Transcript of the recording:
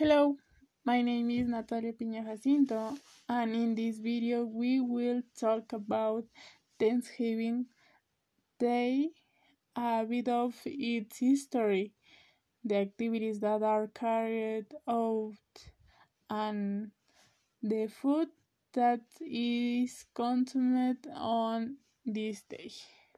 Hello, my name is Natalia Piña Jacinto, and in this video we will talk about Thanksgiving Day, a bit of its history, the activities that are carried out, and the food that is consumed on this day.